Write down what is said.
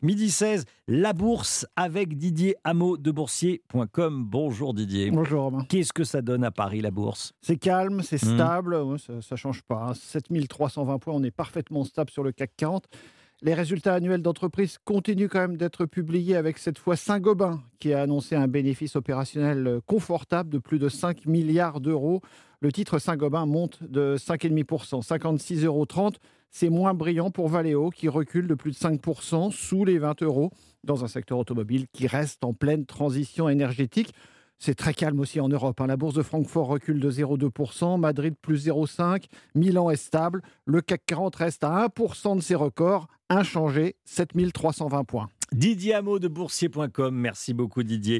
5. Midi 16, la bourse avec Didier Hameau de boursier.com. Bonjour Didier. Bonjour Romain. Qu'est-ce que ça donne à Paris la bourse? C'est calme, c'est Mhm. stable, ouais, ça ne change pas. hein. 7320 points, on est parfaitement stable sur le CAC 40. Les résultats annuels d'entreprise continuent quand même d'être publiés avec cette fois Saint-Gobain qui a annoncé un bénéfice opérationnel euh, confortable de plus de 5 milliards d'euros. Le titre Saint-Gobain monte de 5,5%, 56,30 euros. C'est moins brillant pour Valeo qui recule de plus de 5% sous les 20 euros dans un secteur automobile qui reste en pleine transition énergétique. C'est très calme aussi en Europe. hein. La bourse de Francfort recule de 0,2%, Madrid plus 0,5%, Milan est stable, le CAC 40 reste à 1% de ses records, inchangé, 7320 points. Didier Hameau de boursier.com. Merci beaucoup Didier.